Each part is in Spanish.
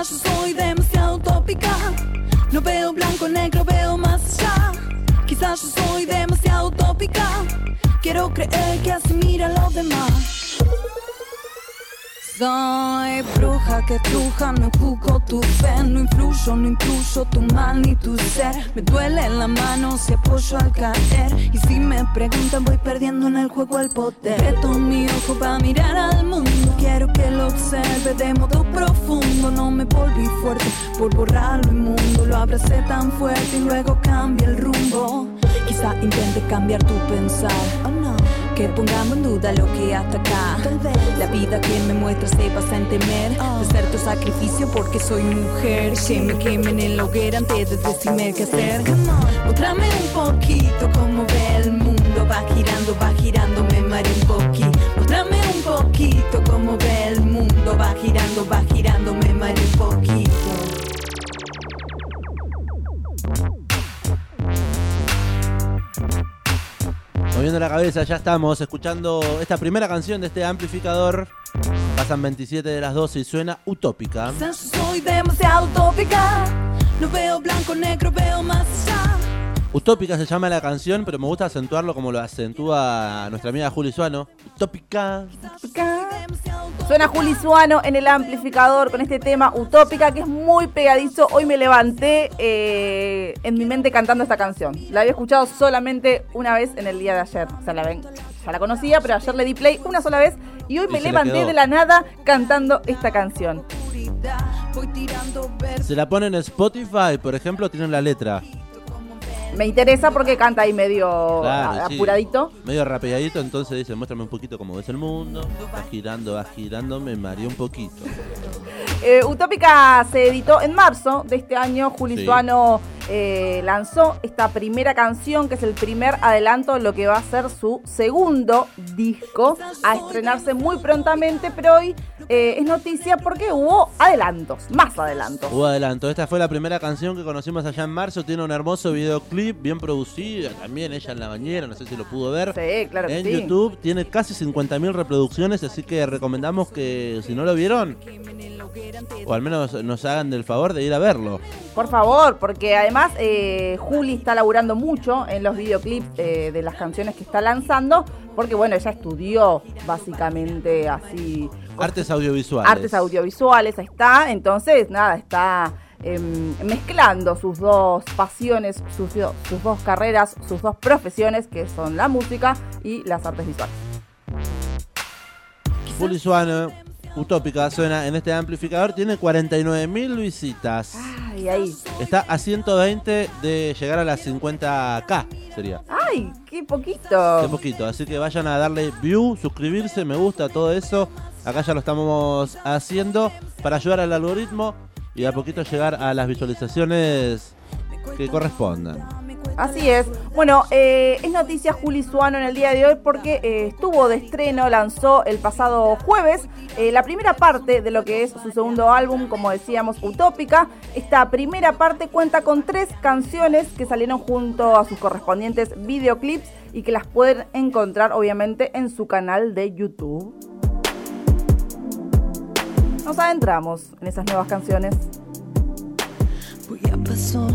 Yo soy demasiado utópica. No veo blanco, negro, veo más allá. Quizás yo soy demasiado utópica. Quiero creer que así a los demás. Soy bruja que truja, no juzgo tu fe, no influyo, no incluyo tu mal ni tu ser. Me duele la mano si apoyo al caer. Y si me preguntan, voy perdiendo en el juego el poder. Reto mi ojo para mirar al mundo. Quiero que lo observe de modo profundo. No me volví fuerte por borrar lo inmundo. Lo abracé tan fuerte y luego cambia el rumbo. Quizá intente cambiar tu pensar. Oh que pongamos en duda lo que hasta acá. La vida que me muestra se basa en temer de ser tu sacrificio porque soy mujer. Que me quemen en la hoguera antes de decirme qué hacer. Mostrame un poquito cómo ve el mundo. Va girando, va girando, me mareo un poquito. Mostrame un poquito cómo ve el mundo. Va girando, va girando, Moviendo la cabeza, ya estamos escuchando esta primera canción de este amplificador. Pasan 27 de las 12 y suena utópica. Utópica se llama la canción, pero me gusta acentuarlo como lo acentúa nuestra amiga Juli Suano. Utópica. Suena Juli Suano en el amplificador con este tema Utópica que es muy pegadizo. Hoy me levanté eh, en mi mente cantando esta canción. La había escuchado solamente una vez en el día de ayer. O sea, la ven, ya la conocía, pero ayer le di play una sola vez y hoy Y me levanté de la nada cantando esta canción. Se la ponen en Spotify, por ejemplo, tienen la letra. Me interesa porque canta ahí medio Claro, a- sí. apuradito. Medio rapidito, entonces dice, muéstrame un poquito cómo ves el mundo. Va girando, va girando, me mareé un poquito. Eh, Utópica se editó en marzo de este año. Juli Sí. Suano eh, lanzó esta primera canción, que es el primer adelanto de lo que va a ser su segundo disco, a estrenarse muy prontamente, pero hoy eh, es noticia porque hubo adelantos, más adelantos. Hubo adelanto. Esta fue la primera canción que conocimos allá en marzo. Tiene un hermoso videoclip, bien producido. También ella en la bañera, no sé si lo pudo ver. Sí, claro que en sí. YouTube tiene casi 50.000 reproducciones, así que recomendamos que si no lo vieron, o al menos nos hagan del favor de ir a verlo. Por favor, porque además eh, Juli está laburando mucho en los videoclips eh, de las canciones que está lanzando, porque bueno, ella estudió básicamente así Artes audiovisuales. artes audiovisuales, ahí está. Entonces, nada, está em, mezclando sus dos pasiones, sus, do- sus dos carreras, sus dos profesiones, que son la música y las artes visuales. Juli Suano, Utópica, suena en este amplificador. Tiene 49.000 visitas. Ay, ahí. Está a 120 de llegar a las 50k, sería. Ay, qué poquito. Qué poquito, así que vayan a darle view, suscribirse, me gusta, todo eso. Acá ya lo estamos haciendo para ayudar al algoritmo y a poquito llegar a las visualizaciones que correspondan. Así es. Bueno, eh, es noticia Juli Suano en el día de hoy porque eh, estuvo de estreno, lanzó el pasado jueves eh, la primera parte de lo que es su segundo álbum, como decíamos, Utópica. Esta primera parte cuenta con tres canciones que salieron junto a sus correspondientes videoclips y que las pueden encontrar obviamente en su canal de YouTube. Nos adentramos en esas nuevas canciones. Voy a paso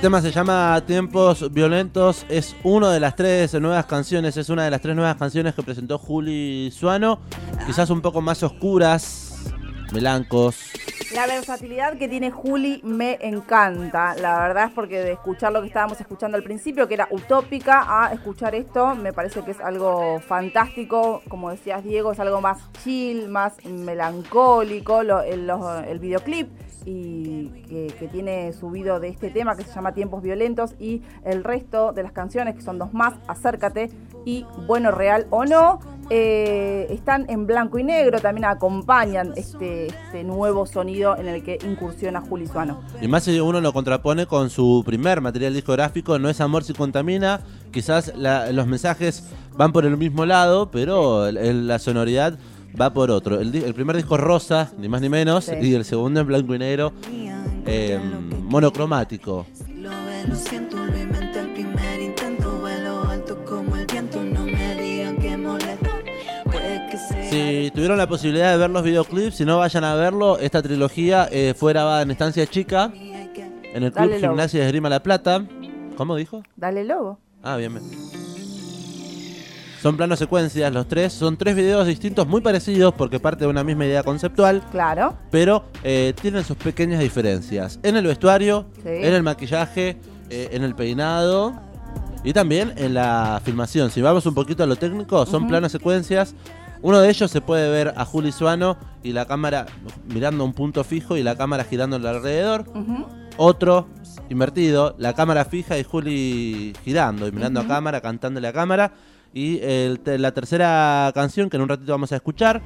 tema se llama Tiempos Violentos, es una de las tres nuevas canciones, es una de las tres nuevas canciones que presentó Juli Suano, quizás un poco más oscuras, melancos, La versatilidad que tiene Juli me encanta. La verdad es porque de escuchar lo que estábamos escuchando al principio, que era utópica, a escuchar esto, me parece que es algo fantástico. Como decías, Diego, es algo más chill, más melancólico. el, videoclip y que, tiene subido de este tema que se llama Tiempos Violentos y el resto de las canciones, que son dos más, Acércate y Bueno Real o No. Eh, están en blanco y negro, también acompañan este, este, nuevo sonido en el que incursiona Juli Suano. Y más si uno lo contrapone con su primer material discográfico, No es amor si contamina, quizás los mensajes van por el mismo lado, pero la sonoridad va por otro. El, primer disco rosa, ni más ni menos, y el segundo en blanco y negro, eh, monocromático. Lo Si tuvieron la posibilidad de ver los videoclips, si no vayan a verlo, esta trilogía eh, fue grabada en Estancia Chica, en el Club Gimnasia de Esgrima La Plata. ¿Cómo dijo? Dale logo. Ah, bien, bien. Son planos secuencias los tres. Son tres videos distintos, muy parecidos porque parte de una misma idea conceptual. Claro. Pero eh, tienen sus pequeñas diferencias. En el vestuario, en el maquillaje, eh, en el peinado y también en la filmación. Si vamos un poquito a lo técnico, son planos secuencias uno de ellos se puede ver a Juli Suano y la cámara mirando un punto fijo y la cámara girando alrededor. Otro invertido, la cámara fija y Juli girando y mirando a cámara, cantándole a cámara. Y la tercera canción, que en un ratito vamos a escuchar,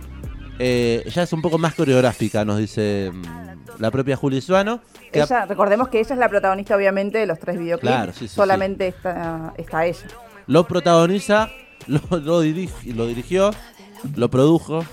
eh, ya es un poco más coreográfica, nos dice mm, la propia Juli Suano. recordemos que ella es la protagonista, obviamente, de los tres videoclips. Solamente Está, está, ella. Lo protagoniza, lo, lo dirigió lo produjo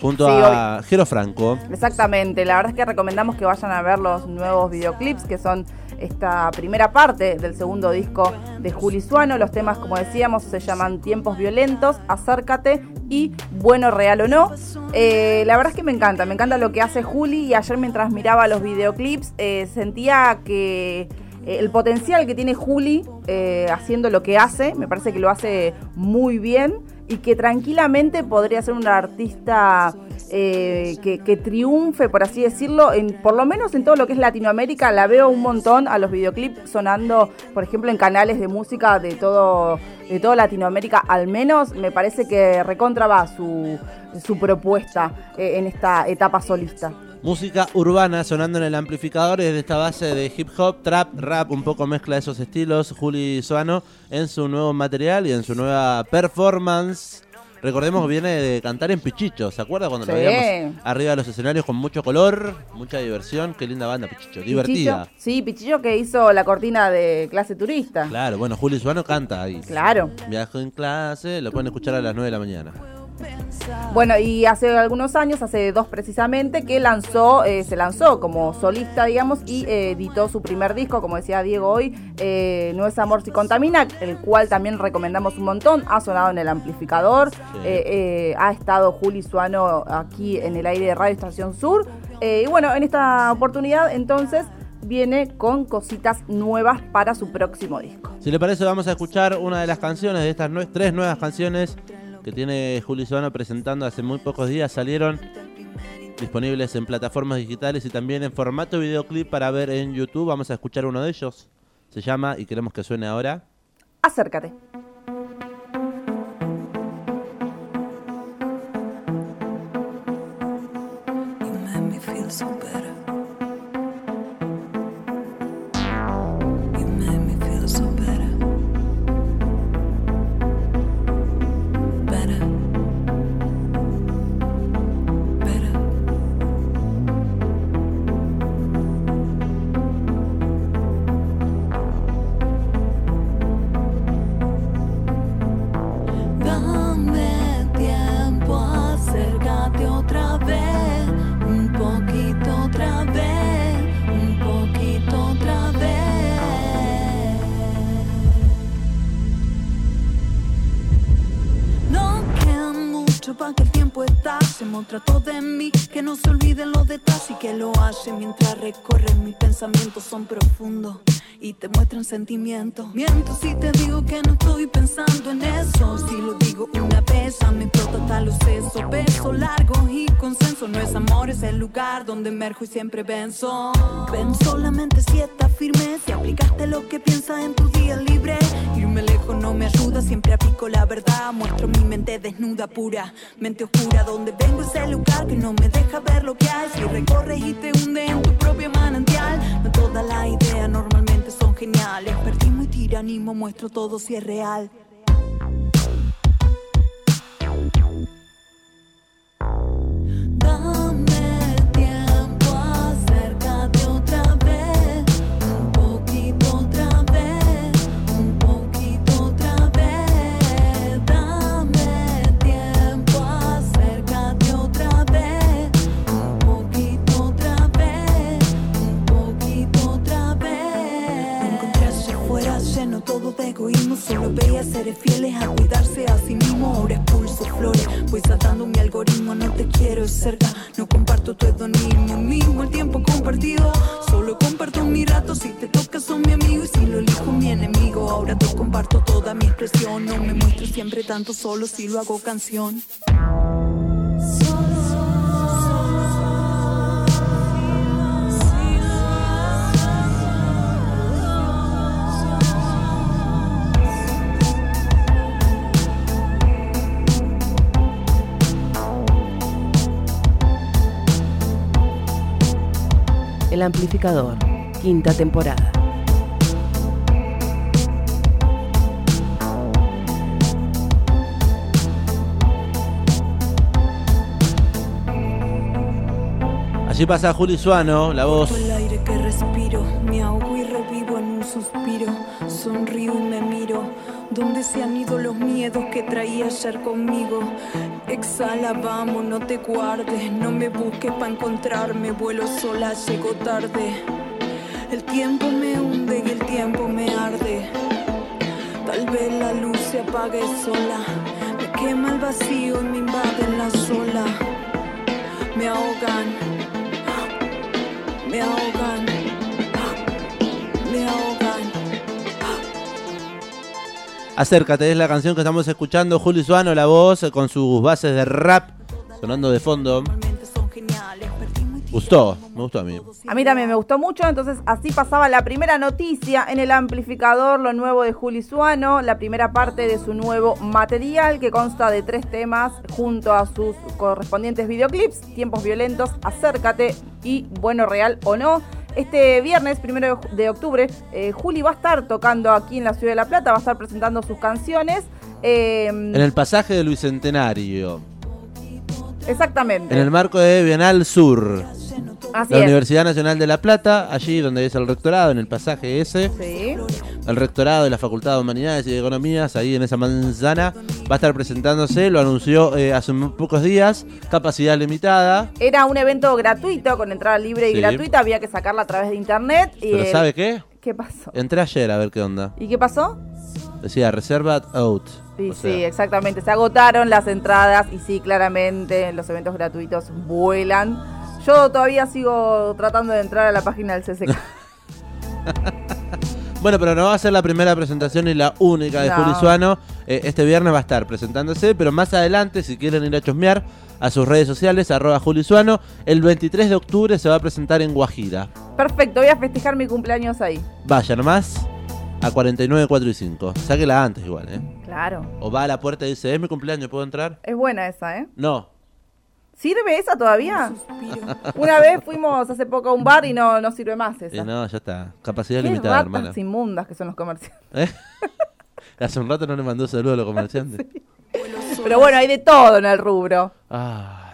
junto a Jero Franco. Exactamente, la verdad es que recomendamos que vayan a ver los nuevos videoclips que son esta primera parte del segundo disco de Juli Suano. Los temas, como decíamos, se llaman Tiempos Violentos, Acércate y Bueno, Real o No. Eh, la verdad es que me encanta, me encanta lo que hace Juli y ayer mientras miraba los videoclips eh, sentía que eh, el potencial que tiene Juli haciendo lo que hace, me parece que lo hace muy bien y que tranquilamente podría ser una artista eh, que, triunfe, por así decirlo, en, por lo menos en todo lo que es Latinoamérica. La veo un montón a los videoclips sonando, por ejemplo, en canales de música de todo, de toda Latinoamérica. Al menos me parece que recontra va su, su propuesta eh, en esta etapa solista. Música urbana sonando en el amplificador desde esta base de hip hop, trap, rap, un poco mezcla de esos estilos. Juli Soano en su nuevo material y en su nueva performance. Recordemos que viene de cantar en Pichicho, ¿se acuerda cuando lo veíamos arriba de los escenarios con mucho color, mucha diversión? Qué linda banda, Pichicho, divertida. Sí, Pichicho que hizo la cortina de clase turista. Claro, bueno, Juli Suano canta ahí. Claro. Viajo en clase, lo pueden escuchar a las 9 de la mañana. Bueno, y hace algunos años, hace dos precisamente, que lanzó, eh, se lanzó como solista, digamos, y eh, editó su primer disco, como decía Diego hoy, eh, No es Amor si Contamina, el cual también recomendamos un montón, ha sonado en el amplificador, ha estado Juli Suano aquí en el aire de Radio Estación Sur, y bueno, en esta oportunidad entonces viene con cositas nuevas para su próximo disco. Si le parece, vamos a escuchar una de las canciones de estas tres nuevas canciones que tiene Juli Suano presentando hace muy pocos días salieron disponibles en plataformas digitales y también en formato videoclip para ver en YouTube. Vamos a escuchar uno de ellos. Se llama, y queremos que suene ahora. Acércate. Se trató de mí, que no se olviden los detalles y que lo hace mientras recorren. Mis pensamientos son profundos y te muestran sentimientos. Miento si te digo que no estoy pensando en eso. Si lo digo una vez, a mi hasta los sesos. Besos largos y consenso. No es amor, es el lugar donde emerjo y siempre venzo. Ven solamente si estás firme, si aplicaste lo que piensas en tu día libre. Irme lejos no me ayuda, siempre aplico la verdad. Muestro mi mente desnuda, pura, mente oscura. Donde vengo es el lugar que no me deja ver lo que hay. Si recorres y te Tiranismo, muestro todo si es real. Dame te quiero cerca, no comparto tu hedonismo mismo, el tiempo compartido. Solo comparto mi rato, si te toca son mi amigo y si lo elijo mi enemigo. Ahora te comparto toda mi expresión, no me muestro siempre tanto solo si lo hago canción. El amplificador, quinta temporada. Allí pasa Juli Suano, la voz. El aire que respiro, me ahogo y revivo en un suspiro. Sonrío y me miro. ¿Dónde se han ido los miedos que traía ayer conmigo? Exhala, vamos, no te guardes. No me busques para encontrarme. Vuelo sola, llego tarde. El tiempo me hunde y el tiempo me arde. Tal vez la luz se apague sola. Me quema el vacío y me invaden la sola. Me ahogan me ahogan, me ahogan. Acércate, es la canción que estamos escuchando. Juli Suano, la voz, con sus bases de rap sonando de fondo. Gustó, me gustó a mí. A mí también me gustó mucho, entonces así pasaba la primera noticia en el amplificador, lo nuevo de Juli Suano, la primera parte de su nuevo material que consta de tres temas junto a sus correspondientes videoclips, Tiempos Violentos, Acércate y Bueno Real o No. Este viernes, primero de octubre, eh, Juli va a estar tocando aquí en la Ciudad de La Plata, va a estar presentando sus canciones. eh, En el pasaje del Bicentenario, exactamente. en el marco de Bienal Sur, Así la es. Universidad Nacional de La Plata, allí donde es el rectorado, en el pasaje ese. Sí. El rectorado de la Facultad de Humanidades y de Economías, ahí en esa manzana, va a estar presentándose, lo anunció eh, hace pocos días, capacidad limitada. Era un evento gratuito, con entrada libre y Sí. gratuita, había que sacarla a través de internet. Y Pero el- ¿sabe qué? ¿Qué pasó? Entré ayer a ver qué onda. ¿Y qué pasó? Decía, reservad out. Sí, O sea, sí, exactamente. Se agotaron las entradas y sí, claramente los eventos gratuitos vuelan. Yo todavía sigo tratando de entrar a la página del CCK. Bueno, pero no va a ser la primera presentación y la única de No. Juli Suano. Eh, este viernes va a estar presentándose, pero más adelante, si quieren ir a chusmear a sus redes sociales, arroba Juli Suano, el 23 de octubre se va a presentar en Guajira. Perfecto, voy a festejar mi cumpleaños ahí. Vaya nomás a 49, 4 y 5. Sáquela antes igual, ¿eh? Claro. O va a la puerta y dice, es mi cumpleaños, ¿puedo entrar? Es buena esa, ¿eh? No. ¿Sirve esa todavía? suspiro. Una vez fuimos hace poco a un bar y no, no sirve más Y esa. no, ya está. Capacidad Qué limitada, ratas hermano. inmundas que son los comerciantes. ¿Eh? Hace un rato no le mandó saludo a los comerciantes. Sola, Pero bueno, hay de todo en el rubro. Ah.